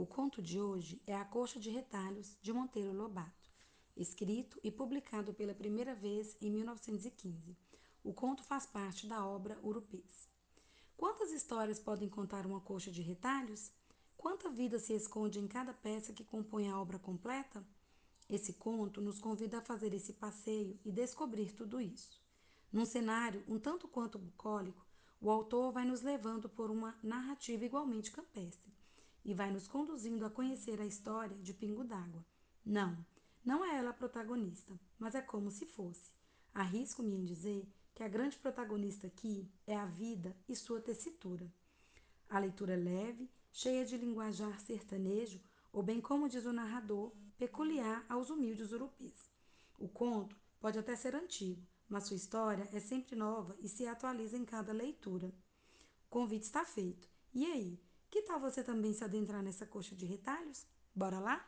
O conto de hoje é A Coxa de Retalhos, de Monteiro Lobato, escrito e publicado pela primeira vez em 1915. O conto faz parte da obra Urupês. Quantas histórias podem contar uma coxa de retalhos? Quanta vida se esconde em cada peça que compõe a obra completa? Esse conto nos convida a fazer esse passeio e descobrir tudo isso. Num cenário um tanto quanto bucólico, o autor vai nos levando por uma narrativa igualmente campestre e vai nos conduzindo a conhecer a história de Pingo d'Água. Não, não é ela a protagonista, mas é como se fosse. Arrisco-me em dizer que a grande protagonista aqui é a vida e sua tessitura. A leitura leve, cheia de linguajar sertanejo, ou bem como diz o narrador, peculiar aos humildes urupês. O conto pode até ser antigo, mas sua história é sempre nova e se atualiza em cada leitura. O convite está feito. E aí, que tal você também se adentrar nessa coxa de retalhos? Bora lá?